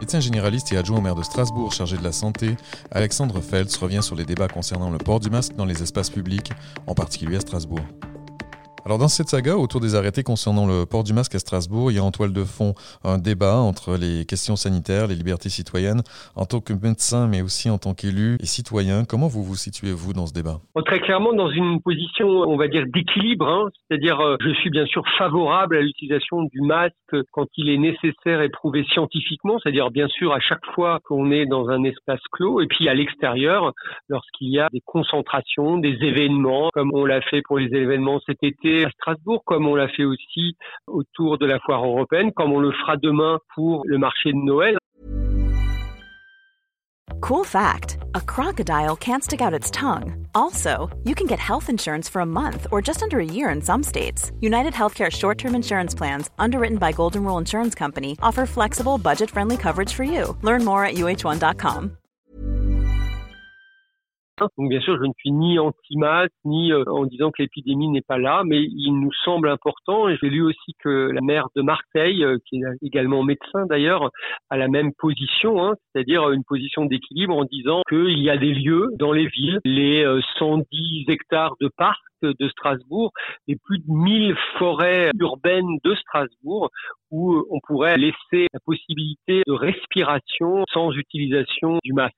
Médecin généraliste et adjoint au maire de Strasbourg chargé de la santé, Alexandre Feltz revient sur les débats concernant le port du masque dans les espaces publics, en particulier à Strasbourg. Alors dans cette saga autour des arrêtés concernant le port du masque à Strasbourg, il y a en toile de fond un débat entre les questions sanitaires, les libertés citoyennes. En tant que médecin, mais aussi en tant qu'élu et citoyen, comment vous vous situez-vous dans ce débat? Très clairement dans une position, on va dire, d'équilibre. Hein. C'est-à-dire, euh, je suis bien sûr favorable à l'utilisation du masque quand il est nécessaire et prouvé scientifiquement. C'est-à-dire, bien sûr, à chaque fois qu'on est dans un espace clos et puis à l'extérieur, lorsqu'il y a des concentrations, des événements, comme on l'a fait pour les événements cet été à Strasbourg, comme on l'a fait aussi autour de la foire européenne, comme on le fera demain pour le marché de Noël. Cool fact a crocodile can't stick out its tongue. Also, you can get health insurance for a month or just under a year in some states. United Healthcare short term insurance plans, underwritten by Golden Rule Insurance Company, offer flexible, budget friendly coverage for you. Learn more at uh1.com. Donc bien sûr, je ne suis ni anti-masque, ni euh, en disant que l'épidémie n'est pas là, mais il nous semble important, et j'ai lu aussi que la maire de Marseille, euh, qui est également médecin d'ailleurs, a la même position, hein, c'est-à-dire une position d'équilibre en disant qu'il y a des lieux dans les villes, les 110 euh, hectares de parcs de Strasbourg et plus de 1000 forêts urbaines de Strasbourg où on pourrait laisser la possibilité de respiration sans utilisation du masque.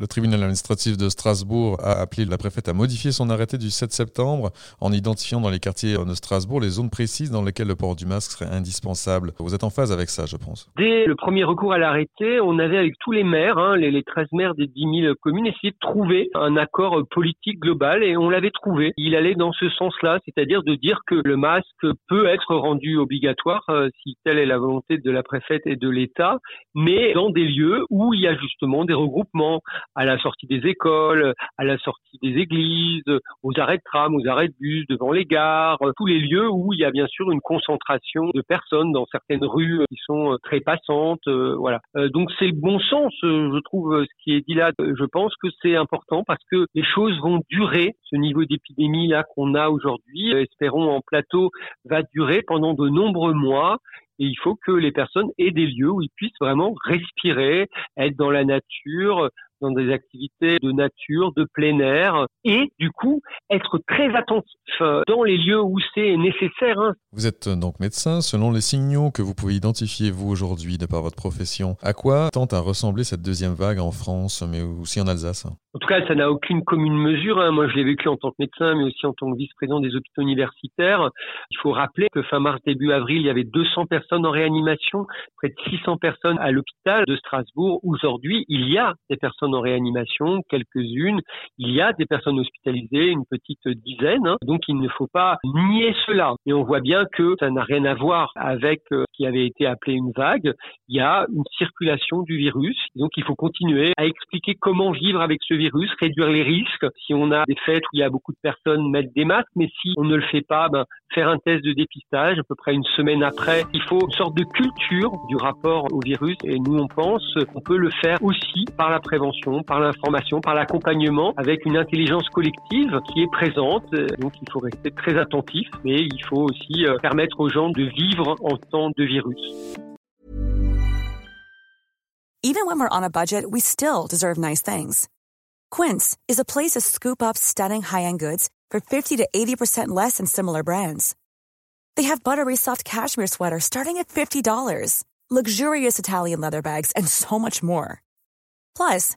Le tribunal administratif de Strasbourg a appelé la préfète à modifier son arrêté du 7 septembre en identifiant dans les quartiers de Strasbourg les zones précises dans lesquelles le port du masque serait indispensable. Vous êtes en phase avec ça, je pense. Dès le premier recours à l'arrêté, on avait avec tous les maires, hein, les, 13 maires des 10 000 communes, essayé de trouver un accord politique global et on l'avait trouvé. Il allait dans ce sens-là, c'est-à-dire de dire que le masque peut être rendu obligatoire euh, si telle est la volonté de la préfète et de l'État, mais dans des lieux où il y a justement des regroupements à la sortie des écoles, à la sortie des églises, aux arrêts de tram, aux arrêts de bus, devant les gares, tous les lieux où il y a bien sûr une concentration de personnes dans certaines rues qui sont très passantes. Euh, voilà. Euh, donc c'est bon sens, euh, je trouve, ce qui est dit là. Je pense que c'est important parce que les choses vont durer. Ce niveau d'épidémie là qu'on a aujourd'hui, espérons en plateau, va durer pendant de nombreux mois et il faut que les personnes aient des lieux où ils puissent vraiment respirer, être dans la nature, dans des activités de nature, de plein air, et du coup être très attentif euh, dans les lieux où c'est nécessaire. Hein. Vous êtes donc médecin, selon les signaux que vous pouvez identifier vous aujourd'hui de par votre profession, à quoi tente à ressembler cette deuxième vague en France, mais aussi en Alsace? En tout cas, ça n'a aucune commune mesure. Hein. Moi, je l'ai vécu en tant que médecin, mais aussi en tant que vice-président des hôpitaux universitaires. Il faut rappeler que fin mars, début avril, il y avait 200 personnes en réanimation, près de 600 personnes à l'hôpital de Strasbourg. Aujourd'hui, il y a des personnes en réanimation, quelques-unes. Il y a des personnes hospitalisées, une petite dizaine. Hein. Donc il ne faut pas nier cela. Et on voit bien que ça n'a rien à voir avec euh, ce qui avait été appelé une vague. Il y a une circulation du virus. Donc il faut continuer à expliquer comment vivre avec ce virus, réduire les risques. Si on a des fêtes où il y a beaucoup de personnes, mettre des masques. Mais si on ne le fait pas, ben, faire un test de dépistage à peu près une semaine après. Il faut une sorte de culture du rapport au virus. Et nous, on pense qu'on peut le faire aussi par la prévention par l'information, par l'accompagnement, avec une intelligence collective qui est présente. Donc il faut rester très attentif, mais il faut aussi euh, permettre aux gens de vivre en temps de virus. Even when we're on a budget, we still deserve nice things. Quince is a place to scoop up stunning high-end goods for 50 to 80% less than similar brands. They have buttery soft cashmere sweaters starting at $50, luxurious Italian leather bags, and so much more. Plus,